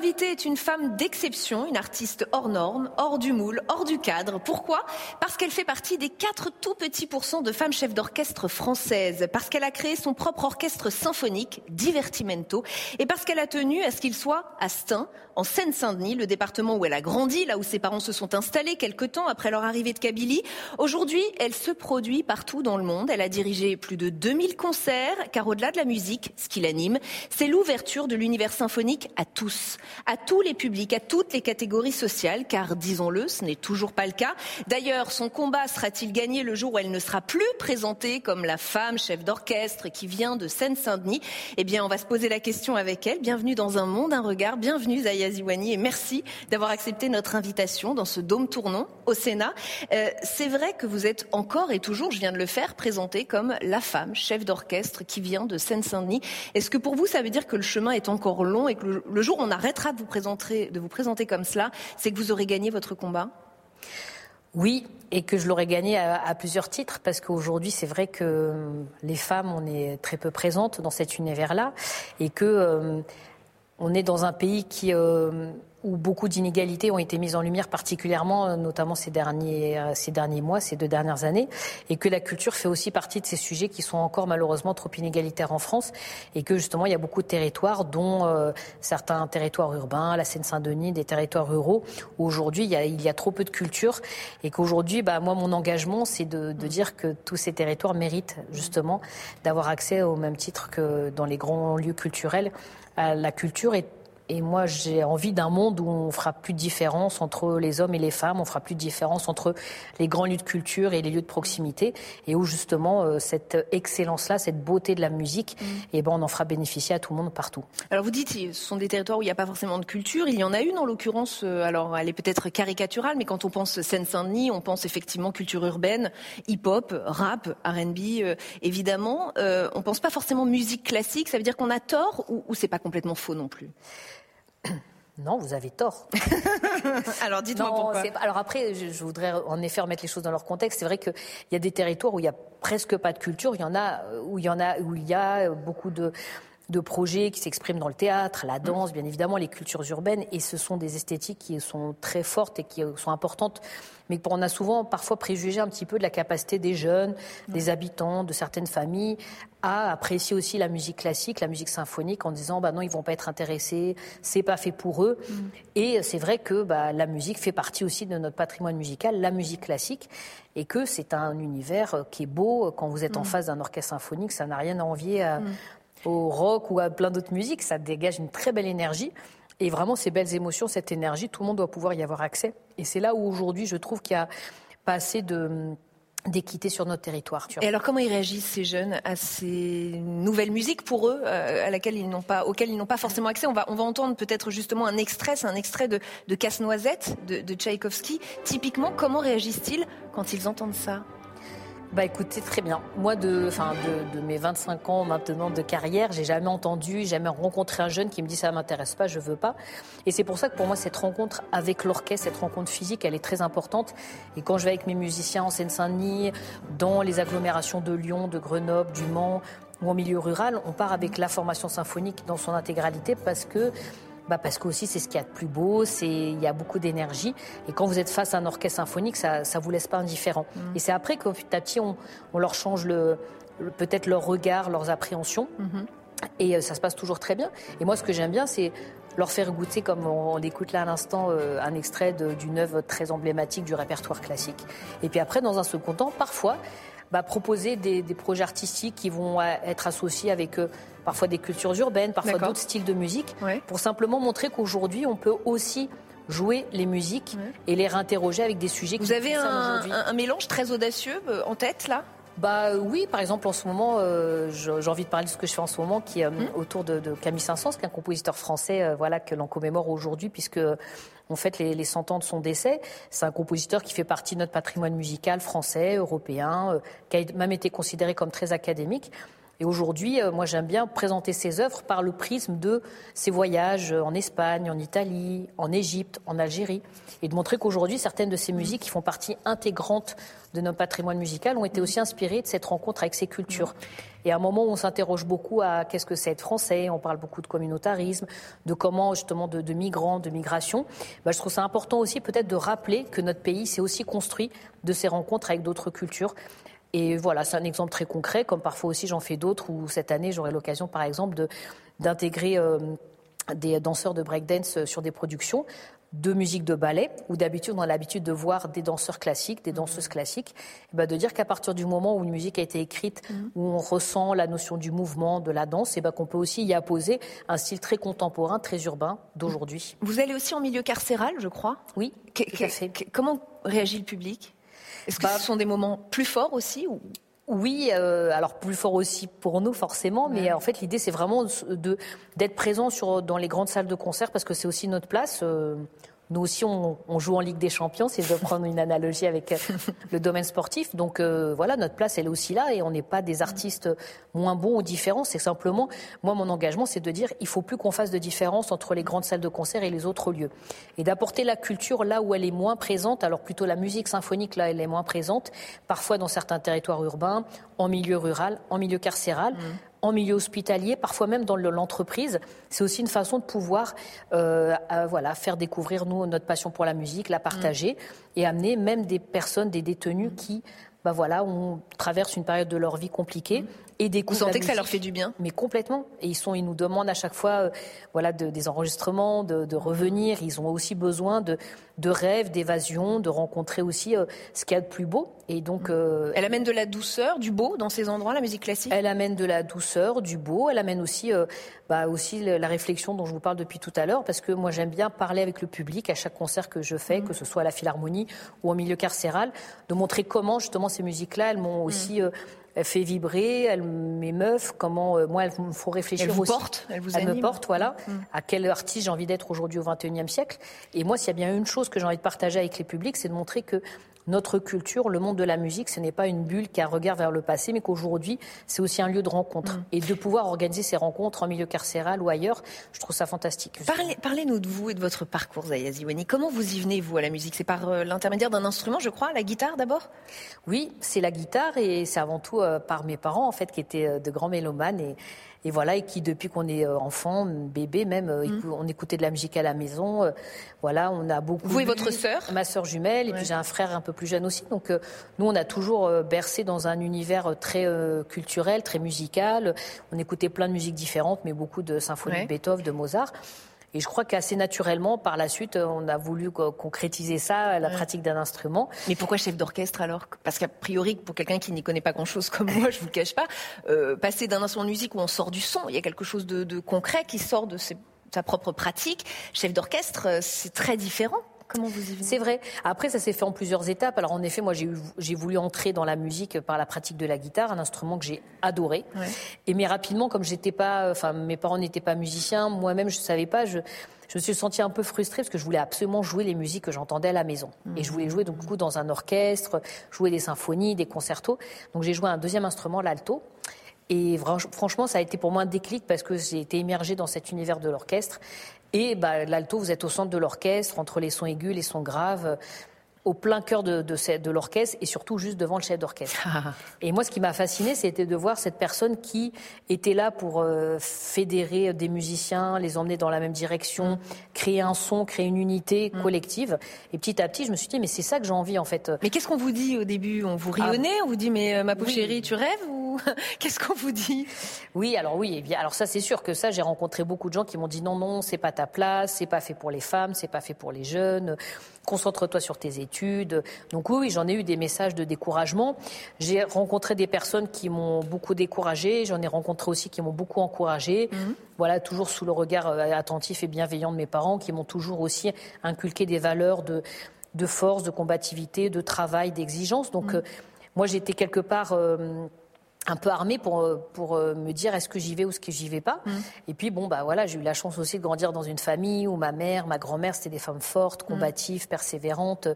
invitée est une femme d'exception, une artiste hors norme, hors du moule, hors du cadre. Pourquoi? Parce qu'elle fait partie des 4 tout petits pourcents de femmes chefs d'orchestre françaises, parce qu'elle a créé son propre orchestre symphonique, Divertimento, et parce qu'elle a tenu à ce qu'il soit à Stein, en Seine-Saint-Denis, le département où elle a grandi, là où ses parents se sont installés quelque temps après leur arrivée de Kabylie. Aujourd'hui, elle se produit partout dans le monde. Elle a dirigé plus de 2000 concerts, car au-delà de la musique, ce qui l'anime, c'est l'ouverture de l'univers symphonique à tous, à tous les publics, à toutes les catégories sociales, car disons-le, ce n'est toujours pas le cas. D'ailleurs, son combat sera-t-il gagné le jour où elle ne sera plus présentée comme la femme chef d'orchestre qui vient de Seine-Saint-Denis? Eh bien, on va se poser la question avec elle. Bienvenue dans un monde, un regard. Bienvenue, Zaya et merci d'avoir accepté notre invitation dans ce dôme tournant au Sénat. Euh, c'est vrai que vous êtes encore et toujours, je viens de le faire, présentée comme la femme chef d'orchestre qui vient de Seine-Saint-Denis. Est-ce que pour vous, ça veut dire que le chemin est encore long et que le, jour où on arrêtera de vous présenter, de vous présenter comme cela, c'est que vous aurez gagné votre combat? Oui, et que je l'aurais gagné à, plusieurs titres, parce qu'aujourd'hui, c'est vrai que les femmes, on est très peu présentes dans cet univers-là, et que euh, on est dans un pays euh, où beaucoup d'inégalités ont été mises en lumière, particulièrement, euh, notamment ces derniers, euh, ces derniers mois, ces deux dernières années, et que la culture fait aussi partie de ces sujets qui sont encore malheureusement trop inégalitaires en France, et que justement il y a beaucoup de territoires, dont certains territoires urbains, la Seine-Saint-Denis, des territoires ruraux, où aujourd'hui il y, a, trop peu de culture, et qu'aujourd'hui, bah, moi, mon engagement, c'est de dire que tous ces territoires méritent justement d'avoir accès au même titre que dans les grands lieux culturels la culture est et moi, j'ai envie d'un monde où on fera plus de différence entre les hommes et les femmes, on fera plus de différence entre les grands lieux de culture et les lieux de proximité, et où justement euh, cette excellence-là, cette beauté de la musique, mm. et eh ben, on en fera bénéficier à tout le monde partout. Alors vous dites, ce sont des territoires où il n'y a pas forcément de culture. Il y en a une en l'occurrence. Euh, alors elle est peut-être caricaturale, mais quand on pense Seine-Saint-Denis, on pense effectivement culture urbaine, hip-hop, rap, R&B, euh, évidemment. On on pense pas forcément musique classique. Ça veut dire qu'on a tort ou, ou c'est pas complètement faux non plus? Non, vous avez tort. alors dites-moi pourquoi. Alors après, je, voudrais en effet remettre les choses dans leur contexte. C'est vrai qu'il y a des territoires où il n'y a presque pas de culture. Il y en a où il y en a où il y a beaucoup de de projets qui s'expriment dans le théâtre, la danse, bien évidemment, les cultures urbaines, et ce sont des esthétiques qui sont très fortes et qui sont importantes mais on a souvent parfois préjugé un petit peu de la capacité des jeunes, des habitants, de certaines familles à apprécier aussi la musique classique, la musique symphonique, en disant bah non, ils vont pas être intéressés, c'est pas fait pour eux. Mm. Et c'est vrai que bah, la musique fait partie aussi de notre patrimoine musical, la musique classique, et que c'est un univers qui est beau quand vous êtes en face d'un orchestre symphonique, ça n'a rien à envier mm. Au rock ou à plein d'autres musiques, ça dégage une très belle énergie. Et vraiment, ces belles émotions, cette énergie, tout le monde doit pouvoir y avoir accès. Et c'est là où aujourd'hui, je trouve qu'il y a pas assez d'équité sur notre territoire. Et alors comment ils réagissent ces jeunes à ces nouvelles musiques pour eux euh, à laquelle ils n'ont pas, auxquelles ils n'ont pas forcément accès? On va, on va entendre peut-être justement un extrait, c'est un extrait de, de Casse-Noisette de, de Tchaïkovski. Typiquement, comment réagissent-ils quand ils entendent ça? Bah écoutez, très bien. Moi, de, enfin, de, de, mes 25 ans maintenant de carrière, j'ai jamais entendu, jamais rencontré un jeune qui me dit ça m'intéresse pas, je veux pas. Et c'est pour ça que pour moi, cette rencontre avec l'orchestre, cette rencontre physique, elle est très importante. Et quand je vais avec mes musiciens en Seine-Saint-Denis, dans les agglomérations de Lyon, de Grenoble, du Mans, ou en milieu rural, on part avec la formation symphonique dans son intégralité parce que bah parce qu'aussi c'est ce qu'il y a de plus beau, c'est il y a beaucoup d'énergie et quand vous êtes face à un orchestre symphonique, ça ça vous laisse pas indifférent. Mm. Et c'est après qu'au petit à petit on, on leur change le, peut-être leur regard, leurs appréhensions. Mm-hmm. Et euh, ça se passe toujours très bien. Et moi, ce que j'aime bien, c'est leur faire goûter, comme on, écoute là à l'instant, euh, un extrait d'une œuvre très emblématique du répertoire classique. Et puis après, dans un second temps, parfois, bah, proposer des, des, projets artistiques qui vont euh, être associés avec euh, parfois des cultures urbaines, parfois d'autres styles de musique, pour simplement montrer qu'aujourd'hui, on peut aussi jouer les musiques et les réinterroger avec des sujets Vous avez un, un, mélange très audacieux euh, en tête là? Bah oui, par exemple en ce moment, euh, j'ai envie de parler de ce que je fais en ce moment, qui est euh, mmh. autour de, Camille Saint-Saëns, qui est un compositeur français, voilà que l'on commémore aujourd'hui, puisque on fête les, les 100 ans de son décès. C'est un compositeur qui fait partie de notre patrimoine musical français, européen, qui a même été considéré comme très académique. Et aujourd'hui, euh, moi, j'aime bien présenter ses œuvres par le prisme de ses voyages en Espagne, en Italie, en Égypte, en Algérie, et de montrer qu'aujourd'hui, certaines de ces musiques qui font partie intégrante de notre patrimoine musical ont été aussi inspirées de cette rencontre avec ces cultures. Et à un moment où on s'interroge beaucoup à qu'est-ce que c'est être français, on parle beaucoup de communautarisme, de comment justement de, migrants, de migration, bah, je trouve ça important aussi peut-être de rappeler que notre pays s'est aussi construit de ces rencontres avec d'autres cultures et voilà, c'est un exemple très concret, comme parfois aussi j'en fais d'autres, où cette année j'aurai l'occasion par exemple d'intégrer euh, des danseurs de breakdance sur des productions de musique de ballet, où d'habitude on a l'habitude de voir des danseurs classiques, des danseuses mmh. classiques, et ben de dire qu'à partir du moment où une musique a été écrite, mmh. où on ressent la notion du mouvement, de la danse, et ben qu'on peut aussi y apposer un style très contemporain, très urbain d'aujourd'hui. Vous allez aussi en milieu carcéral, je crois Oui, tout à fait. Comment réagit le public? Est-ce que ce sont des moments plus forts aussi ou... Oui, euh, alors plus fort aussi pour nous forcément, mais en fait l'idée c'est vraiment de d'être présent sur dans les grandes salles de concert parce que c'est aussi notre place. Euh, nous aussi, on, joue en Ligue des Champions, si je veux prendre une analogie avec euh, le domaine sportif. Donc euh, voilà, notre place, elle est aussi là et on n'est pas des artistes moins bons ou différents. C'est simplement, moi, mon engagement, c'est de dire, il faut plus qu'on fasse de différence entre les grandes salles de concert et les autres lieux. Et d'apporter la culture là où elle est moins présente, alors plutôt la musique symphonique là, elle est moins présente, parfois dans certains territoires urbains, en milieu rural, en milieu carcéral. Mmh en milieu hospitalier, parfois même dans l'entreprise. C'est aussi une façon de pouvoir euh, voilà, faire découvrir nous notre passion pour la musique, la partager mm. et amener même des personnes, des détenus qui bah voilà, on traverse une période de leur vie compliquée. Mm. Et des Vous sentez que ça leur fait du bien Mais complètement. Et ils, sont, ils nous demandent à chaque fois euh, voilà, de, des enregistrements, de, de, revenir. Ils ont aussi besoin de, de rêves, d'évasion, de rencontrer aussi euh, ce qu'il y a de plus beau. Et donc, euh, elle amène de la douceur, du beau dans ces endroits, la musique classique? Elle amène de la douceur, du beau. Elle amène aussi, bah, aussi la réflexion dont je vous parle depuis tout à l'heure, parce que moi j'aime bien parler avec le public à chaque concert que je fais, mm. que ce soit à la Philharmonie ou au milieu carcéral, de montrer comment justement ces musiques-là, elles m'ont mm. aussi fait vibrer, elle m'émeuvent, comment euh, moi, elle me faut réfléchir elle vous aussi. Porte, elle vous Elle me porte, voilà. Mm. À quel artiste j'ai envie d'être aujourd'hui au XXIe siècle? Et moi, s'il y a bien une chose que j'ai envie de partager avec les publics, c'est de montrer que notre culture, le monde de la musique, ce n'est pas une bulle qui a un regard vers le passé, mais qu'aujourd'hui, c'est aussi un lieu de rencontre. Mm. Et de pouvoir organiser ces rencontres en milieu carcéral ou ailleurs, je trouve ça fantastique. Parlez, nous de vous et de votre parcours, Zaya Ziwani. Comment vous y venez, vous, à la musique? C'est par euh, l'intermédiaire d'un instrument, je crois, la guitare d'abord? Oui, c'est la guitare et c'est avant tout euh, par mes parents, en fait, qui étaient euh, de grands mélomanes et et voilà, et qui depuis qu'on est euh, enfant, bébé même, euh, mm. on écoutait de la musique à la maison. Euh, voilà, on a beaucoup. Vous et votre sœur? Ma sœur jumelle, et puis j'ai un frère un peu plus jeune aussi. Donc nous, on a toujours bercé dans un univers très culturel, très musical. On écoutait plein de musiques différentes, mais beaucoup de symphonies de Beethoven, de Mozart. Et je crois qu'assez naturellement, par la suite, on a voulu concrétiser ça, la pratique d'un instrument. Mais pourquoi chef d'orchestre alors Parce qu'a priori, pour quelqu'un qui n'y connaît pas grand-chose comme moi, je vous le cache pas, euh, passer d'un instrument de musique où on sort du son, il y a quelque chose de, de concret qui sort de sa propre pratique. Chef d'orchestre, euh, c'est très différent. Comment vous y venez? C'est vrai. Après, ça s'est fait en plusieurs étapes. Alors, en effet, moi, j'ai voulu entrer dans la musique par la pratique de la guitare, un instrument que j'ai adoré. Et mais rapidement, comme j'étais pas, enfin, mes parents n'étaient pas musiciens, moi-même, je savais pas. Je, je me suis sentie un peu frustrée parce que je voulais absolument jouer les musiques que j'entendais à la maison. Et je voulais jouer donc coup dans un orchestre, jouer des symphonies, des concertos. Donc j'ai joué un deuxième instrument, l'alto. Et franchement, ça a été pour moi un déclic parce que j'ai été immergée dans cet univers de l'orchestre. Et bah, l'alto, vous êtes au centre de l'orchestre, entre les sons aigus, les sons graves, au plein cœur de, de, de l'orchestre et surtout juste devant le chef d'orchestre. et moi, ce qui m'a fasciné, c'était de voir cette personne qui était là pour euh, fédérer des musiciens, les emmener dans la même direction, créer un son, créer une unité mm. collective. Et petit à petit, je me suis dit, mais c'est ça que j'ai envie en fait. Mais qu'est-ce qu'on vous dit au début? On vous rionnait? On vous dit, mais euh, ma pauvre chérie, tu rêves ou... Qu'est-ce qu'on vous dit? Oui, alors oui, alors ça c'est sûr que ça j'ai rencontré beaucoup de gens qui m'ont dit non non, c'est pas ta place, c'est pas fait pour les femmes, c'est pas fait pour les jeunes. Concentre-toi sur tes études. Donc oui, j'en ai eu des messages de découragement. J'ai rencontré des personnes qui m'ont beaucoup découragé. J'en ai rencontré aussi qui m'ont beaucoup encouragé. Mhm. Voilà, toujours sous le regard euh, attentif et bienveillant de mes parents, qui m'ont toujours aussi inculqué des valeurs de de force, de combativité, de travail, d'exigence. Donc, mm. euh, moi, j'étais quelque part euh, un peu armée pour, euh, pour me dire est-ce que j'y vais ou est-ce que j'y vais pas. Mm. Et puis, bon, bah voilà, j'ai eu la chance aussi de grandir dans une famille où ma mère, ma grand-mère, c'était des femmes fortes, mm. combatives, persévérantes.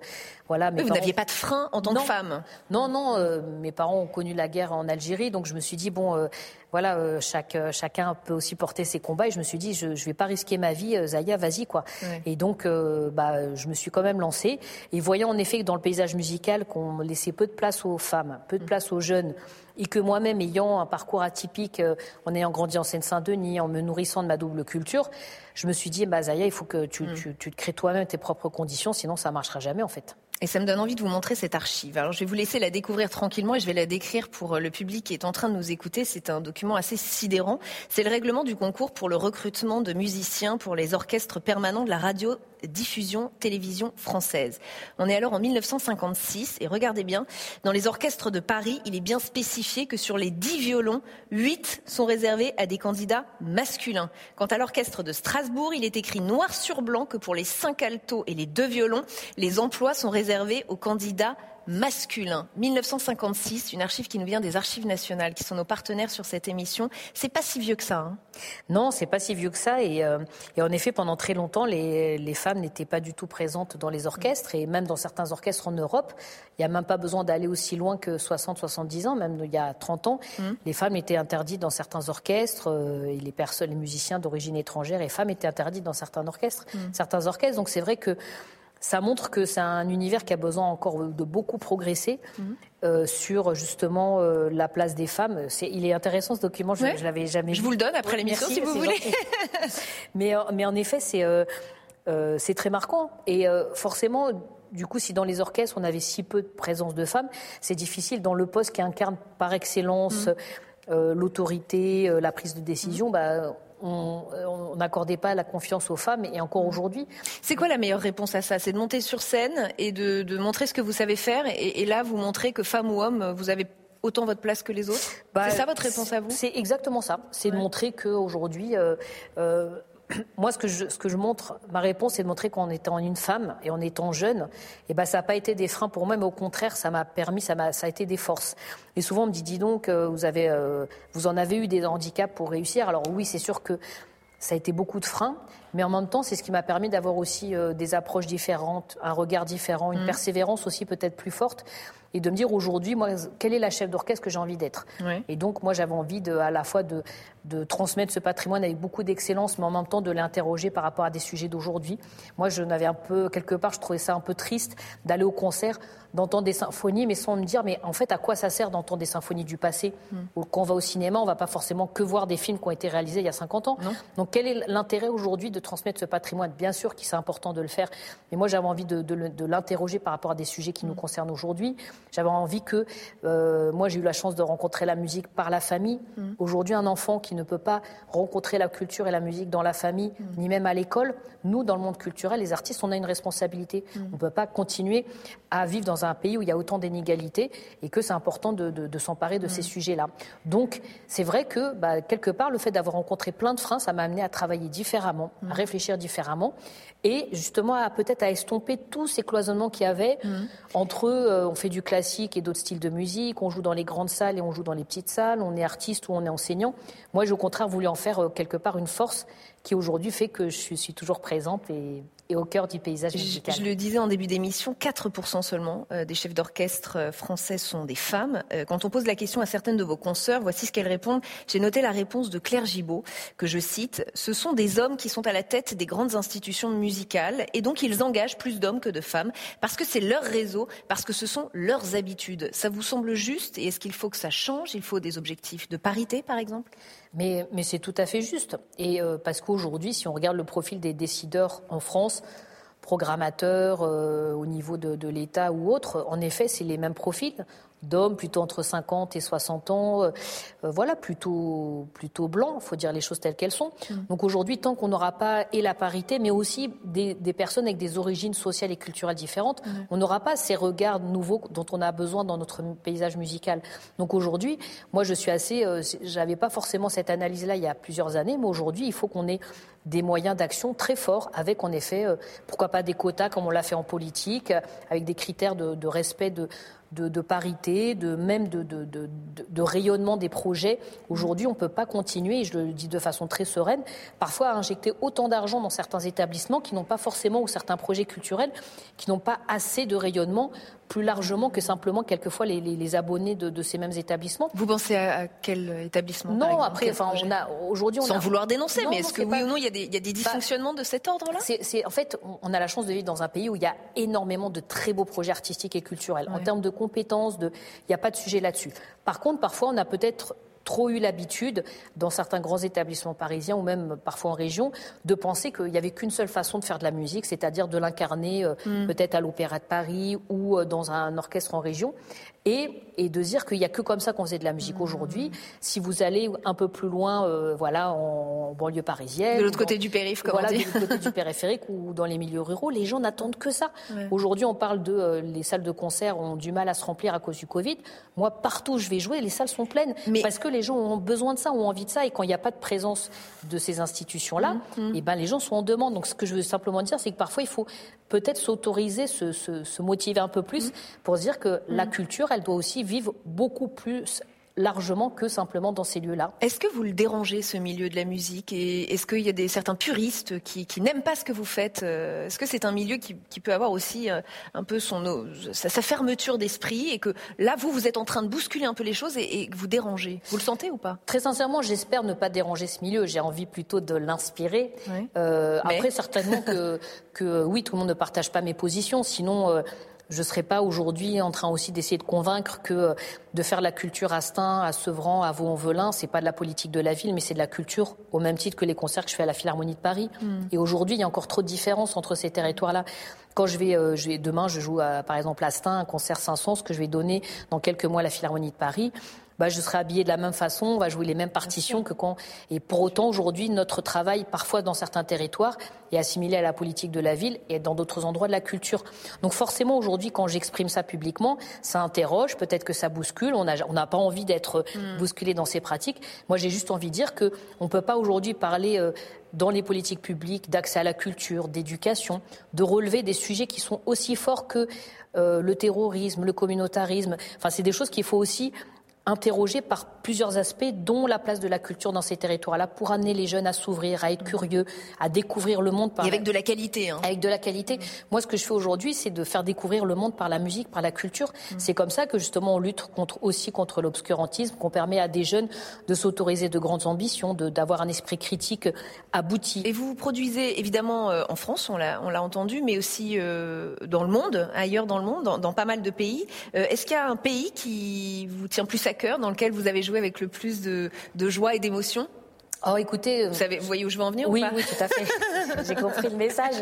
Voilà, vous n'aviez pas de frein en tant que femme Non, non, mes parents ont connu la guerre en Algérie, donc je me suis dit, bon, voilà, euh, chaque, euh, chacun peut aussi porter ses combats. Et je me suis dit, je ne vais pas risquer ma vie, euh, Zaya, vas-y, quoi. Et donc, bah, je me suis quand même lancée. Et voyant en effet que dans le paysage musical, qu'on laissait peu de place aux femmes, peu de mm. place aux jeunes, et que moi-même, ayant un parcours atypique, en ayant grandi en Seine-Saint-Denis, en me nourrissant de ma double culture, je me suis dit, bah, Zaya, il faut que tu, mm. tu, tu te crées toi-même tes propres conditions, sinon ça ne marchera jamais, en fait. Et ça me donne envie de vous montrer cette archive. Alors je vais vous laisser la découvrir tranquillement et je vais la décrire pour euh, le public qui est en train de nous écouter. C'est un document assez sidérant. C'est le règlement du concours pour le recrutement de musiciens pour les orchestres permanents de la radio diffusion télévision française. On est alors en 1956 et regardez bien, dans les orchestres de Paris, il est bien spécifié que sur les 10 violons, 8 sont réservés à des candidats masculins. Quant à l'orchestre de Strasbourg, il est écrit noir sur blanc que pour les 5 altos et les 2 violons, les emplois sont réservés aux candidats masculin. 1956, une archive qui nous vient des archives nationales, qui sont nos partenaires sur cette émission. C'est pas si vieux que ça. Hein non, c'est pas si vieux que ça. Euh, et, en effet, pendant très longtemps, les, les femmes n'étaient pas du tout présentes dans les orchestres. Et même dans certains orchestres en Europe, il n'y a même pas besoin d'aller aussi loin que 60-70 ans, même il y a 30 ans. Mmh. Les femmes étaient interdites dans certains orchestres. Euh, et les personnes, les musiciens d'origine étrangère et femmes étaient interdites dans certains orchestres. Mmh. Certains orchestres. Donc c'est vrai que ça montre que c'est un univers qui a besoin encore de beaucoup progresser mhm. euh, sur justement euh, la place des femmes. il est intéressant ce document, je, ne l'avais jamais Je vous le donne après l'émission si vous voulez. mais, euh, mais en effet, c'est c'est très marquant. Et forcément, du coup, si dans les orchestres on avait si peu de présence de femmes, c'est difficile dans le poste qui incarne par excellence mhm. l'autorité, la prise de décision. Mhm. Bah, on n'accordait pas la confiance aux femmes et encore aujourd'hui. C'est quoi la meilleure réponse à ça? C'est de monter sur scène et de, montrer ce que vous savez faire et, là vous montrer que femme ou homme, vous avez autant votre place que les autres? Bah, C'est ça votre réponse à vous? C'est exactement ça. C'est de montrer qu'aujourd'hui, euh, euh, moi, ce que, je, ce que je montre, ma réponse, c'est de montrer qu'en étant une femme et en étant jeune, eh ben, ça n'a pas été des freins pour moi, mais au contraire, ça m'a permis, ça, a, ça a été des forces. Et souvent, on me dit, dis donc, euh, vous, avez, euh, vous en avez eu des handicaps pour réussir. Alors oui, c'est sûr que ça a été beaucoup de freins, mais en même temps, c'est ce qui m'a permis d'avoir aussi euh, des approches différentes, un regard différent, une mmh. persévérance aussi peut-être plus forte et de me dire aujourd'hui, moi, quelle est la chef d'orchestre que j'ai envie d'être. Et donc, moi, j'avais envie de, à la fois de, de transmettre ce patrimoine avec beaucoup d'excellence, mais en même temps de l'interroger par rapport à des sujets d'aujourd'hui. Moi, je n'avais un peu, quelque part, je trouvais ça un peu triste d'aller au concert, d'entendre des symphonies, mais sans me dire, mais en fait, à quoi ça sert d'entendre des symphonies du passé mm. Ou quand on va au cinéma, on va pas forcément que voir des films qui ont été réalisés il y a 50 ans. Donc, quel est l'intérêt aujourd'hui de transmettre ce patrimoine? Bien sûr qu'il c'est important de le faire, mais moi, j'avais envie de, de, l'interroger par rapport à des sujets qui nous mm. concernent aujourd'hui. J'avais envie que, euh, moi, j'ai eu la chance de rencontrer la musique par la famille. Mm. Aujourd'hui, un enfant qui ne peut pas rencontrer la culture et la musique dans la famille, mm. ni même à l'école, nous, dans le monde culturel, les artistes, on a une responsabilité. Mm. On ne peut pas continuer à vivre dans un pays où il y a autant d'inégalités et que c'est important de, s'emparer de ces sujets-là. Donc, c'est vrai que, bah, quelque part, le fait d'avoir rencontré plein de freins, ça m'a amené à travailler différemment, à réfléchir différemment et justement à peut-être à estomper tous ces cloisonnements qu'il y avait entre euh, on fait du classique et d'autres styles de musique, on joue dans les grandes salles et on joue dans les petites salles, on est artiste ou on est enseignant. Moi, j'ai au contraire voulu en faire euh, quelque part une force qui aujourd'hui fait que je suis toujours présente et, au cœur du paysage musical. Je, le disais en début d'émission, 4% seulement euh, des chefs d'orchestre euh, français sont des femmes. Quand on pose la question à certaines de vos consoeurs, voici ce qu'elles répondent. J'ai noté la réponse de Claire Gibault, que je cite. Ce sont des hommes qui sont à la tête des grandes institutions musicales et donc ils engagent plus d'hommes que de femmes parce que c'est leur réseau, parce que ce sont leurs habitudes. Ça vous semble juste et est-ce qu'il faut que ça change? Il faut des objectifs de parité, par exemple? Mais, c'est tout à fait juste. Et euh, parce qu'aujourd'hui, si on regarde le profil des décideurs en France, programmateurs au niveau de, de l'État ou autre, en effet, c'est les mêmes profils d'hommes plutôt entre 50 et 60 ans, euh, euh, voilà, plutôt, plutôt blancs, il faut dire les choses telles qu'elles sont. Mm. Donc aujourd'hui, tant qu'on n'aura pas et la parité, mais aussi des, personnes avec des origines sociales et culturelles différentes, mm. on n'aura pas ces regards nouveaux dont on a besoin dans notre paysage musical. Donc aujourd'hui, moi je suis assez, euh, j'avais pas forcément cette analyse-là il y a plusieurs années, mais aujourd'hui, il faut qu'on ait des moyens d'action très forts, avec en effet, pourquoi pas des quotas comme on l'a fait en politique, avec des critères de respect de, de, parité, de même de, de, rayonnement des projets. Aujourd'hui, on ne peut pas continuer, et je le dis de façon très sereine, parfois à injecter autant d'argent dans certains établissements qui n'ont pas forcément, ou certains projets culturels, qui n'ont pas assez de rayonnement plus largement que simplement quelquefois les, abonnés de, ces mêmes établissements. Vous pensez à, quel établissement Non, après, enfin, on a aujourd'hui, sans vouloir dénoncer, mais est-ce que oui ou non, il y a des, il y a des dysfonctionnements de cet ordre-là? en fait, on a la chance de vivre dans un pays où il y a énormément de très beaux projets artistiques et culturels. En termes de compétences, de, il n'y a pas de sujet là-dessus. Par contre, parfois, on a peut-être trop eu l'habitude, dans certains grands établissements parisiens ou même parfois en région, de penser qu'il n'y avait qu'une seule façon de faire de la musique, c'est-à-dire de l'incarner euh, mm. peut-être à l'Opéra de Paris ou euh, dans un orchestre en région et, et de dire qu'il n'y a que comme ça qu'on faisait de la musique aujourd'hui. Si vous allez un peu plus loin, euh, voilà, en, banlieue parisienne, de l'autre côté du périph, comme voilà, on dit. de l'autre côté du périphérique ou dans les milieux ruraux, les gens n'attendent que ça. Aujourd'hui, on parle de euh, les salles de concert ont du mal à se remplir à cause du Covid. Moi, partout où je vais jouer, les salles sont pleines Mais... parce que les gens ont besoin de ça, ont envie de ça, et quand il n'y a pas de présence de ces institutions-là, mmh, mmh. et eh ben les gens sont en demande. Donc, ce que je veux simplement dire, c'est que parfois il faut peut-être s'autoriser, se, se, motiver un peu plus mmh. pour se dire que la culture elle doit aussi vivre beaucoup plus largement que simplement dans ces lieux-là. Est-ce que vous le dérangez, ce milieu de la musique? Et est-ce qu'il y a des, certains puristes qui, n'aiment pas ce que vous faites? Euh, Est-ce que c'est un milieu qui, peut avoir aussi euh, un peu son, sa, fermeture d'esprit et que là, vous, vous êtes en train de bousculer un peu les choses et, que vous dérangez? Vous le sentez ou pas? Très sincèrement, j'espère ne pas déranger ce milieu. J'ai envie plutôt de l'inspirer. Euh, après, certainement que, que oui, tout le monde ne partage pas mes positions. Sinon je ne serais pas aujourd'hui en train aussi d'essayer de convaincre que euh, de faire la culture à Stein, à Sevran, à Vaux-en-Velin, c'est pas de la politique de la ville, mais c'est de la culture au même titre que les concerts que je fais à la Philharmonie de Paris. Hmm. Et aujourd'hui, il y a encore trop de différences entre ces territoires-là. Quand je vais, euh, je vais demain, je joue par exemple à Stein, un concert Saint-Saëns que je vais donner dans quelques mois à la Philharmonie de Paris bah, je serai habillée de la même façon, on va jouer les mêmes partitions que quand. Et pour autant, aujourd'hui, notre travail, parfois dans certains territoires, est assimilé à la politique de la ville et dans d'autres endroits de la culture. Donc forcément, aujourd'hui, quand j'exprime ça publiquement, ça interroge, peut-être que ça bouscule. On n'a on pas envie d'être hmm. bousculé dans ces pratiques. Moi, j'ai juste envie de dire que on peut pas aujourd'hui parler. Euh, dans les politiques publiques d'accès à la culture, d'éducation, de relever des sujets qui sont aussi forts que euh, le terrorisme, le communautarisme. Enfin, c'est des choses qu'il faut aussi interrogé par plusieurs aspects, dont la place de la culture dans ces territoires-là, pour amener les jeunes à s'ouvrir, à être curieux, à découvrir le monde. Par... Et avec de la qualité. Hein. Avec de la qualité. Moi, ce que je fais aujourd'hui, c'est de faire découvrir le monde par la musique, par la culture. Mm. C'est comme ça que justement on lutte contre, aussi contre l'obscurantisme, qu'on permet à des jeunes de s'autoriser de grandes ambitions, d'avoir un esprit critique abouti. Et vous vous produisez évidemment euh, en France, on l'a entendu, mais aussi euh, dans le monde, ailleurs dans le monde, dans, dans pas mal de pays. Euh, est-ce qu'il y a un pays qui vous tient plus à cœur, dans lequel vous avez joué avec le plus de, joie et d'émotion Oh, écoutez, euh, vous, savez, vous voyez où je veux en venir Oui, ou pas oui, tout à fait. j'ai compris le message.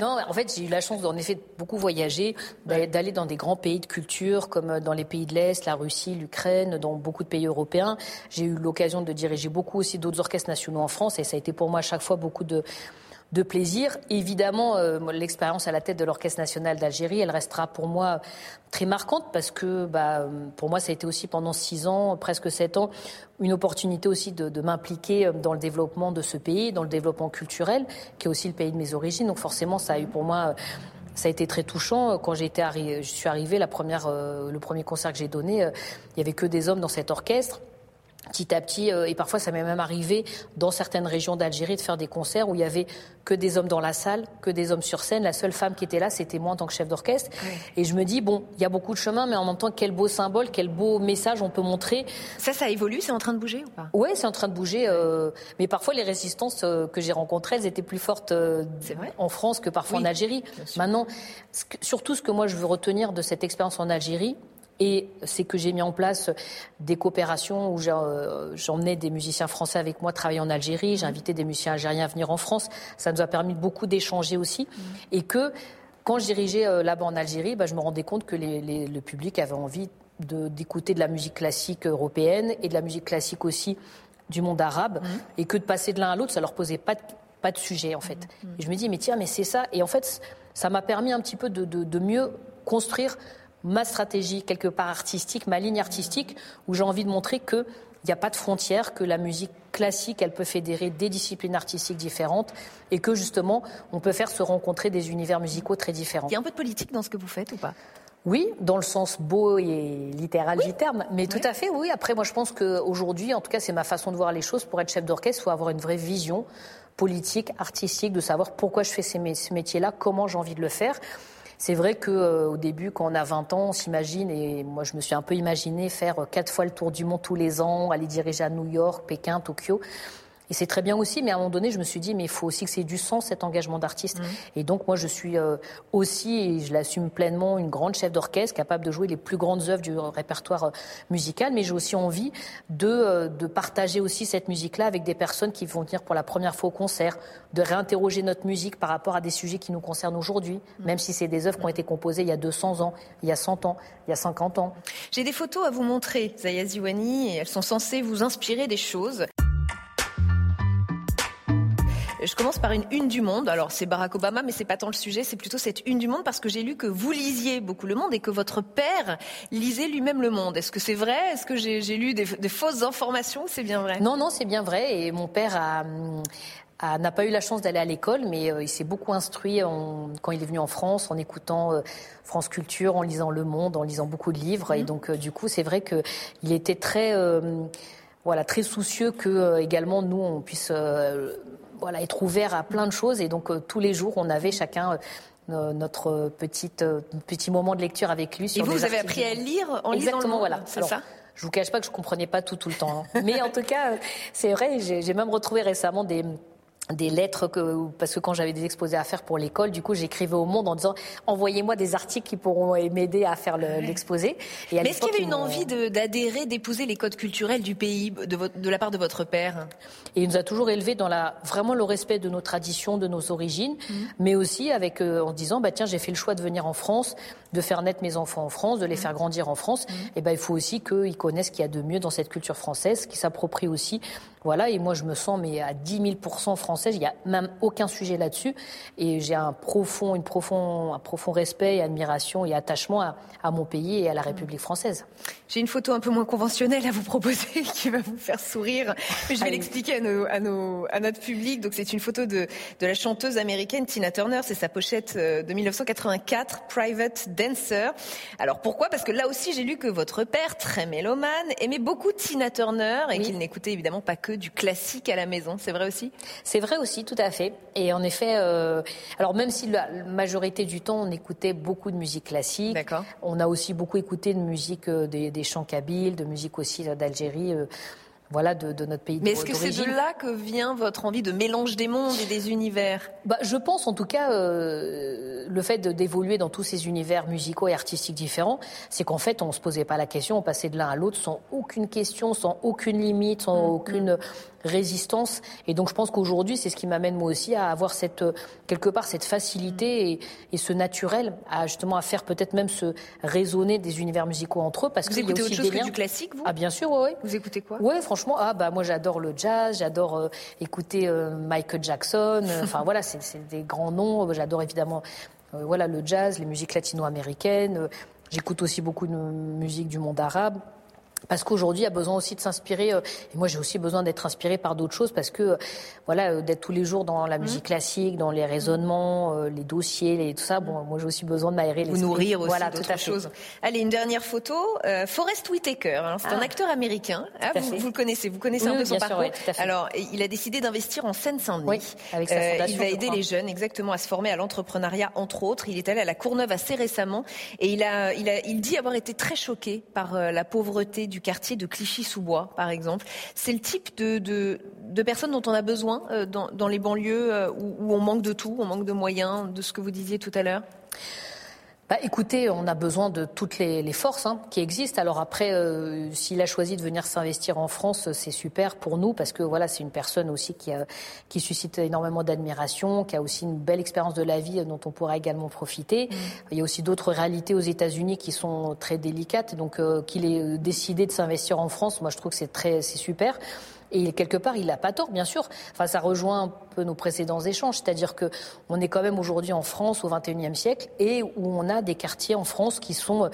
Non, en fait, j'ai eu la chance, en effet, de beaucoup voyager, d'aller dans des grands pays de culture, comme euh, dans les pays de l'Est, la Russie, l'Ukraine, dans beaucoup de pays européens. J'ai eu l'occasion de diriger beaucoup aussi d'autres orchestres nationaux en France, et ça a été pour moi à chaque fois beaucoup de de plaisir. Évidemment, euh, l'expérience à la tête de l'Orchestre national d'Algérie, elle restera pour moi très marquante parce que bah, pour moi, ça a été aussi pendant six ans, presque sept ans, une opportunité aussi de, m'impliquer euh, dans le développement de ce pays, dans le développement culturel, qui est aussi le pays de mes origines. Donc forcément, ça a eu pour moi... Ça a été très touchant quand j'ai été je suis arrivée la première, euh, le premier concert que j'ai donné. il y avait que des hommes dans cet orchestre petit à petit, euh, et parfois ça m'est même arrivé dans certaines régions d'Algérie de faire des concerts où il y avait que des hommes dans la salle, que des hommes sur scène. La seule femme qui était là, c'était moi en tant que chef d'orchestre. Et je me dis, bon, il y a beaucoup de chemin, mais en même temps, quel beau symbole, quel beau message on peut montrer. Ça, ça évolue, c'est en train de bouger ou pas? Oui, c'est en train de bouger. Euh, mais parfois, les résistances euh, que j'ai rencontrées, elles étaient plus fortes en France que parfois en Algérie. Maintenant, surtout ce que moi je veux retenir de cette expérience en Algérie, Et c'est que j'ai mis en place des coopérations où euh, j'emmenais des musiciens français avec moi travailler en Algérie. J'ai invité des musiciens algériens à venir en France. Ça nous a permis beaucoup d'échanger aussi. Mmh. Et que quand je dirigeais euh, là-bas en Algérie, bah, je me rendais compte que le public avait envie d'écouter de, la musique classique européenne et de la musique classique aussi du monde arabe. Mmh. Et que de passer de l'un à l'autre, ça leur posait pas de, pas de sujet en fait. Mmh. Et je me dis, mais tiens, mais c'est ça. Et en fait, ça m'a permis un petit peu de mieux construire ma stratégie quelque part artistique, ma ligne artistique, où j'ai envie de montrer qu'il n'y a pas de frontières, que la musique classique, elle peut fédérer des disciplines artistiques différentes et que justement, on peut faire se rencontrer des univers musicaux très différents. Il y a un peu de politique dans ce que vous faites ou pas? Oui, dans le sens beau et littéral du terme, mais tout à fait, oui. Après, moi, je pense qu'aujourd'hui, en tout cas, c'est ma façon de voir les choses. Pour être chef d'orchestre, il faut avoir une vraie vision politique, artistique, de savoir pourquoi je fais ce métier-là, comment j'ai envie de le faire. C'est vrai qu'au euh, début, quand on a 20 ans, on s'imagine, et moi je me suis un peu imaginé faire euh, quatre fois le tour du monde tous les ans, aller diriger à New York, Pékin, Tokyo. Et c'est très bien aussi, mais à un moment donné, je me suis dit, mais il faut aussi que c'est du sens, cet engagement d'artiste. Mmh. Et donc, moi, je suis euh, aussi, et je l'assume pleinement, une grande chef d'orchestre capable de jouer les plus grandes œuvres du répertoire euh, musical, mais j'ai aussi envie de, euh, de partager aussi cette musique-là avec des personnes qui vont venir pour la première fois au concert, de réinterroger notre musique par rapport à des sujets qui nous concernent aujourd'hui, mmh. même si c'est des œuvres qui ont été composées il y a 200 ans, il y a 100 ans, il y a 50 ans. J'ai des photos à vous montrer, Zaya Ziwani, et elles sont censées vous inspirer des choses. Je commence par une une du Monde. Alors c'est Barack Obama, mais c'est pas tant le sujet, c'est plutôt cette une du Monde parce que j'ai lu que vous lisiez beaucoup Le Monde et que votre père lisait lui-même Le Monde. Est-ce que c'est vrai? Est-ce que j'ai lu des, fausses informations C'est bien vrai? Non, non, c'est bien vrai. Et mon père a, n'a pas eu la chance d'aller à l'école, mais euh, il s'est beaucoup instruit quand il est venu en France, en écoutant euh, France Culture, en lisant Le Monde, en lisant beaucoup de livres. Et mmh. donc, euh, du coup, c'est vrai qu'il était très, voilà, très soucieux que également nous on puisse voilà, être ouvert à plein de choses. Et donc, euh, tous les jours, on avait chacun euh, notre petite, euh, petit moment de lecture avec lui. Sur et vous, vous avez appris à lire en lisant le voilà. C'est ça je vous cache pas que je comprenais pas tout tout le temps. Hein. Mais en tout cas, c'est vrai, j'ai même retrouvé récemment des, des lettres que parce que quand j'avais des exposés à faire pour l'école, du coup j'écrivais au monde en disant envoyez-moi des articles qui pourront m'aider à faire l'exposé. Mais est-ce qu'il y avait une envie d'adhérer, d'épouser les codes culturels du pays de, votre, de la part de votre père? Et il nous a toujours élevés dans la vraiment le respect de nos traditions, de nos origines, mmh. mais aussi avec euh, en disant bah tiens j'ai fait le choix de venir en France, de faire naître mes enfants en France, de les mmh. faire grandir en France. Mmh. Et ben il faut aussi qu'ils connaissent qu'il y a de mieux dans cette culture française, qu'ils s'approprient aussi voilà, et moi je me sens mais à 10 000 française, il n'y a même aucun sujet là-dessus. Et j'ai un profond, une profond, un profond respect et admiration et attachement à, mon pays et à la République française. J'ai une photo un peu moins conventionnelle à vous proposer qui va vous faire sourire, mais je vais l'expliquer à, nos, à, nos, à notre public. Donc c'est une photo de, de la chanteuse américaine Tina Turner, c'est sa pochette euh, de 1984, Private Dancer. Alors pourquoi? Parce que là aussi j'ai lu que votre père, très mélomane, aimait beaucoup Tina Turner et qu'il n'écoutait évidemment pas que du classique à la maison. C'est vrai aussi? C'est vrai aussi, tout à fait. Et en effet, euh, alors même si la majorité du temps on écoutait beaucoup de musique classique, on a aussi beaucoup écouté de musique euh, des, des chants kabyles, de musique aussi d'Algérie. Euh, voilà, de, notre pays. Mais est-ce que c'est de là que vient votre envie de mélange des mondes et des univers? Bah, Je pense en tout cas, euh, le fait d'évoluer dans tous ces univers musicaux et artistiques différents, c'est qu'en fait, on ne se posait pas la question, on passait de l'un à l'autre sans aucune question, sans aucune limite, sans mm, aucune mm résistance. Et donc je pense qu'aujourd'hui, c'est ce qui m'amène moi aussi à avoir cette quelque part cette facilité et, ce naturel à justement à faire peut-être même se raisonner des univers musicaux entre eux parce vous écoutez autre chose que du classique, vous? Ah bien sûr, oui. Vous écoutez quoi? Oui, franchement, ah bah moi j'adore le jazz, j'adore euh, écouter euh, Michael Jackson. Euh, enfin voilà, c'est des grands noms. J'adore évidemment voilà le jazz, les musiques latino-américaines. J'écoute aussi beaucoup de musique du monde arabe. Parce qu'aujourd'hui, il y a besoin aussi de s'inspirer. Euh, et moi, j'ai aussi besoin d'être inspiré par d'autres choses parce que, euh, voilà, euh, d'être tous les jours dans la mmh. musique classique, dans les raisonnements, les dossiers, les, tout ça. Bon, moi, j'ai aussi besoin de m'aérer Vous nourrir aussi voilà, toute chose. Allez, une dernière photo. Forrest Whitaker, hein, c'est un ah. acteur américain. Ah, vous, vous, le connaissez, vous connaissez un peu son parcours. Alors, il a décidé d'investir en Seine-Saint-Denis. Oui, avec sa fondation, il va aider les jeunes, exactement, à se former à l'entrepreneuriat, entre autres. Il est allé à la Courneuve assez récemment et il a, il a, il dit avoir été très choqué par la pauvreté du quartier de Clichy-sous-Bois, par exemple. C'est le type de, personnes dont on a besoin euh, dans, les banlieues euh, où, on manque de tout, on manque de moyens, de ce que vous disiez tout à l'heure? Bah, écoutez, on a besoin de toutes les, forces hein, qui existent. Alors après, euh, s'il a choisi de venir s'investir en France, c'est super pour nous parce que voilà, c'est une personne aussi qui, qui suscite énormément d'admiration, qui a aussi une belle expérience de la vie dont on pourra également profiter. Mmh. Il y a aussi d'autres réalités aux États-Unis qui sont très délicates, donc euh, qu'il ait décidé de s'investir en France, moi je trouve que c'est très, c'est super. Et quelque part, il n'a pas tort, bien sûr. Enfin, ça rejoint un peu nos précédents échanges, c'est-à-dire que on est quand même aujourd'hui en France au XXIe siècle et où on a des quartiers en France qui sont euh,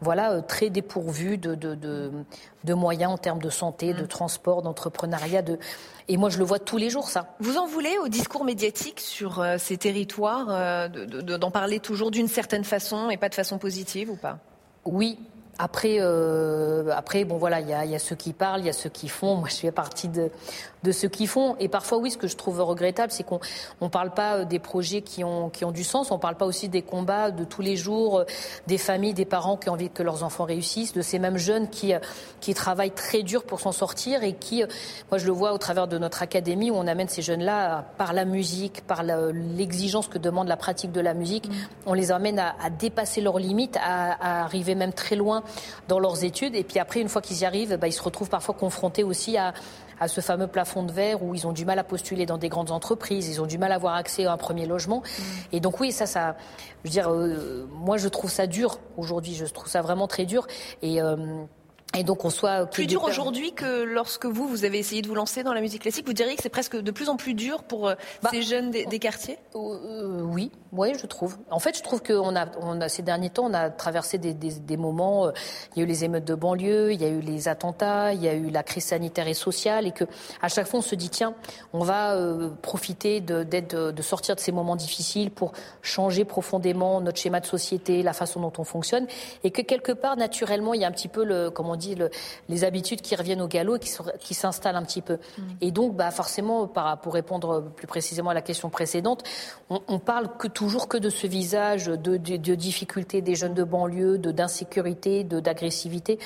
voilà, euh, très dépourvus de, de, de, moyens en termes de santé, de mmh. transport, d'entrepreneuriat. De... Et moi, je le vois tous les jours, ça. Vous en voulez au discours médiatique sur euh, ces territoires, d'en parler toujours d'une certaine façon et pas de façon positive ou pas? Oui, après, euh, après, bon voilà, il y a, y a, ceux qui parlent, il y a ceux qui font. Moi, je fais partie de, de ceux qui font. Et parfois, oui, ce que je trouve regrettable, c'est qu'on ne parle pas euh, des projets qui ont, qui ont du sens. On ne parle pas aussi des combats de tous les jours, euh, des familles, des parents qui ont envie que leurs enfants réussissent, de ces mêmes jeunes qui, euh, qui travaillent très dur pour s'en sortir et qui, moi, je le vois au travers de notre académie où on amène ces jeunes-là par la musique, par l'exigence que demande la pratique de la musique. Mmh. On les amène à, à dépasser leurs limites, à, à arriver même très loin dans leurs études. Et puis après, une fois qu'ils y arrivent, bah, ils se retrouvent parfois confrontés aussi à, à ce fameux plafond de verre où ils ont du mal à postuler dans des grandes entreprises, ils ont du mal à avoir accès à un premier logement. Mm. Et donc oui, ça, ça, je veux dire, euh, moi je trouve ça dur aujourd'hui, je trouve ça vraiment très dur. Et euh, et donc on soit plus dur aujourd'hui que lorsque vous vous avez essayé de vous lancer dans la musique classique. Vous diriez que c'est presque de plus en plus dur pour euh, bah, ces jeunes des, quartiers? Euh, oui, oui, je trouve. En fait, je trouve qu'on a, on a ces derniers temps, on a traversé des, des, des, moments. Euh, il y a eu les émeutes de banlieue, il y a eu les attentats, il y a eu la crise sanitaire et sociale, et que à chaque fois on se dit tiens, on va euh, profiter de, de, de sortir de ces moments difficiles pour changer profondément notre schéma de société, la façon dont on fonctionne, et que quelque part naturellement il y a un petit peu le comment dit, le, les habitudes qui reviennent au galop et qui, qui s'installent un petit peu. Mm. Et donc, bah, forcément, pour répondre plus précisément à la question précédente, on, on parle que toujours que de ce visage de, de, de difficultés des jeunes de banlieue, d'insécurité, d'agressivité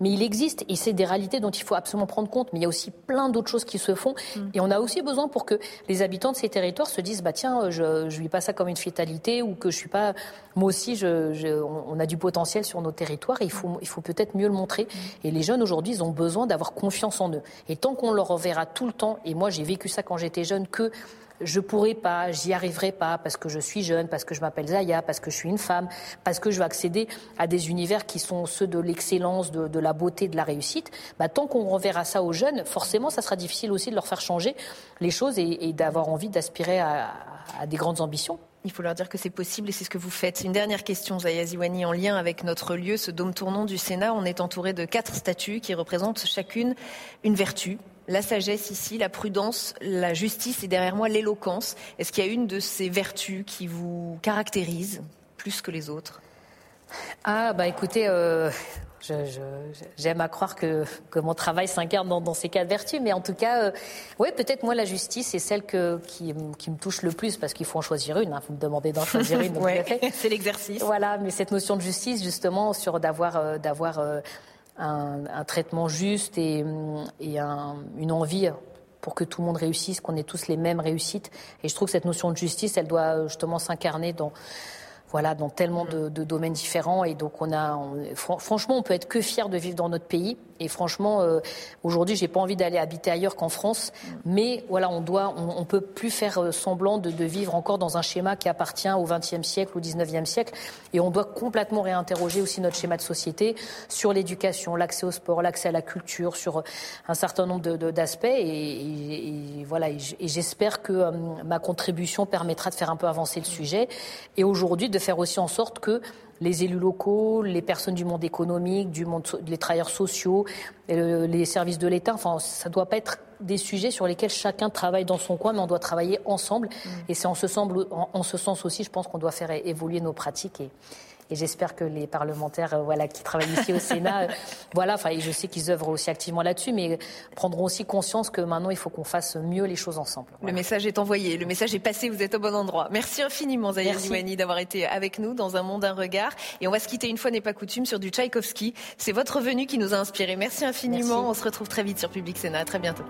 mais il existe et c'est des réalités dont il faut absolument prendre compte. Mais il y a aussi plein d'autres choses qui se font mm. et on a aussi besoin pour que les habitants de ces territoires se disent bah tiens, je, je vis pas ça comme une fatalité ou que je suis pas moi aussi, je, je, on a du potentiel sur nos territoires et il faut, il faut peut-être mieux le montrer. Mm. Et les jeunes aujourd'hui, ils ont besoin d'avoir confiance en eux. Et tant qu'on leur verra tout le temps, et moi j'ai vécu ça quand j'étais jeune, que je pourrai pas, j'y arriverai pas parce que je suis jeune, parce que je m'appelle Zaya, parce que je suis une femme, parce que je veux accéder à des univers qui sont ceux de l'excellence, de, la beauté, de la réussite. Bah, tant qu'on reverra ça aux jeunes, forcément, ça sera difficile aussi de leur faire changer les choses et, et d'avoir envie d'aspirer à, à des grandes ambitions. Il faut leur dire que c'est possible et c'est ce que vous faites. Une dernière question, Zaya Ziwani, en lien avec notre lieu, ce dôme tournant du Sénat. On est entouré de quatre statues qui représentent chacune une vertu la sagesse ici, la prudence, la justice et derrière moi l'éloquence. Est-ce qu'il y a une de ces vertus qui vous caractérise plus que les autres? Ah bah écoutez, euh, j'aime à croire que, que mon travail s'incarne dans, ces quatre vertus, mais en tout cas, euh, oui peut-être moi la justice est celle que, qui, qui, me touche le plus parce qu'il faut en choisir une. Hein, vous me demandez d'en choisir une. c'est l'exercice. Voilà, mais cette notion de justice justement sur d'avoir euh, d'avoir un, traitement juste et, une envie pour que tout le monde réussisse, qu'on ait tous les mêmes réussites. Et je trouve que cette notion de justice, elle doit justement s'incarner dans, voilà, dans tellement de, domaines différents. Et donc, on a, franchement, on peut être que fier de vivre dans notre pays. Et franchement, euh, aujourd'hui, j'ai pas envie d'aller habiter ailleurs qu'en France. Mais voilà, on doit, on, peut plus faire euh, semblant de, vivre encore dans un schéma qui appartient au XXe siècle, au XIXe siècle. Et on doit complètement réinterroger aussi notre schéma de société sur l'éducation, l'accès au sport, l'accès à la culture, sur un certain nombre d'aspects. Et, voilà, et j'espère que euh, ma contribution permettra de faire un peu avancer le sujet. Et aujourd'hui, de faire aussi en sorte que les élus locaux, les personnes du monde économique, du monde, les travailleurs sociaux, euh, les services de l'État. Enfin, ça ne doit pas être des sujets sur lesquels chacun travaille dans son coin, mais on doit travailler ensemble. Mmh. Et c'est en ce, en, ce sens aussi, je pense qu'on doit faire évoluer nos pratiques et, et j'espère que les parlementaires euh, voilà, qui travaillent ici au Sénat, euh, voilà, enfin, je sais qu'ils œuvrent aussi activement là-dessus, mais prendront aussi conscience que maintenant, il faut qu'on fasse mieux les choses ensemble. Le message est envoyé, le message est passé, vous êtes au bon endroit. Merci infiniment, Zahir Zouani, d'avoir été avec nous dans Un Monde, un Regard. Et on va se quitter une fois n'est pas coutume sur du Tchaïkovski. C'est votre venue qui nous a inspiré. Merci infiniment. On se retrouve très vite sur Public Sénat. À très bientôt.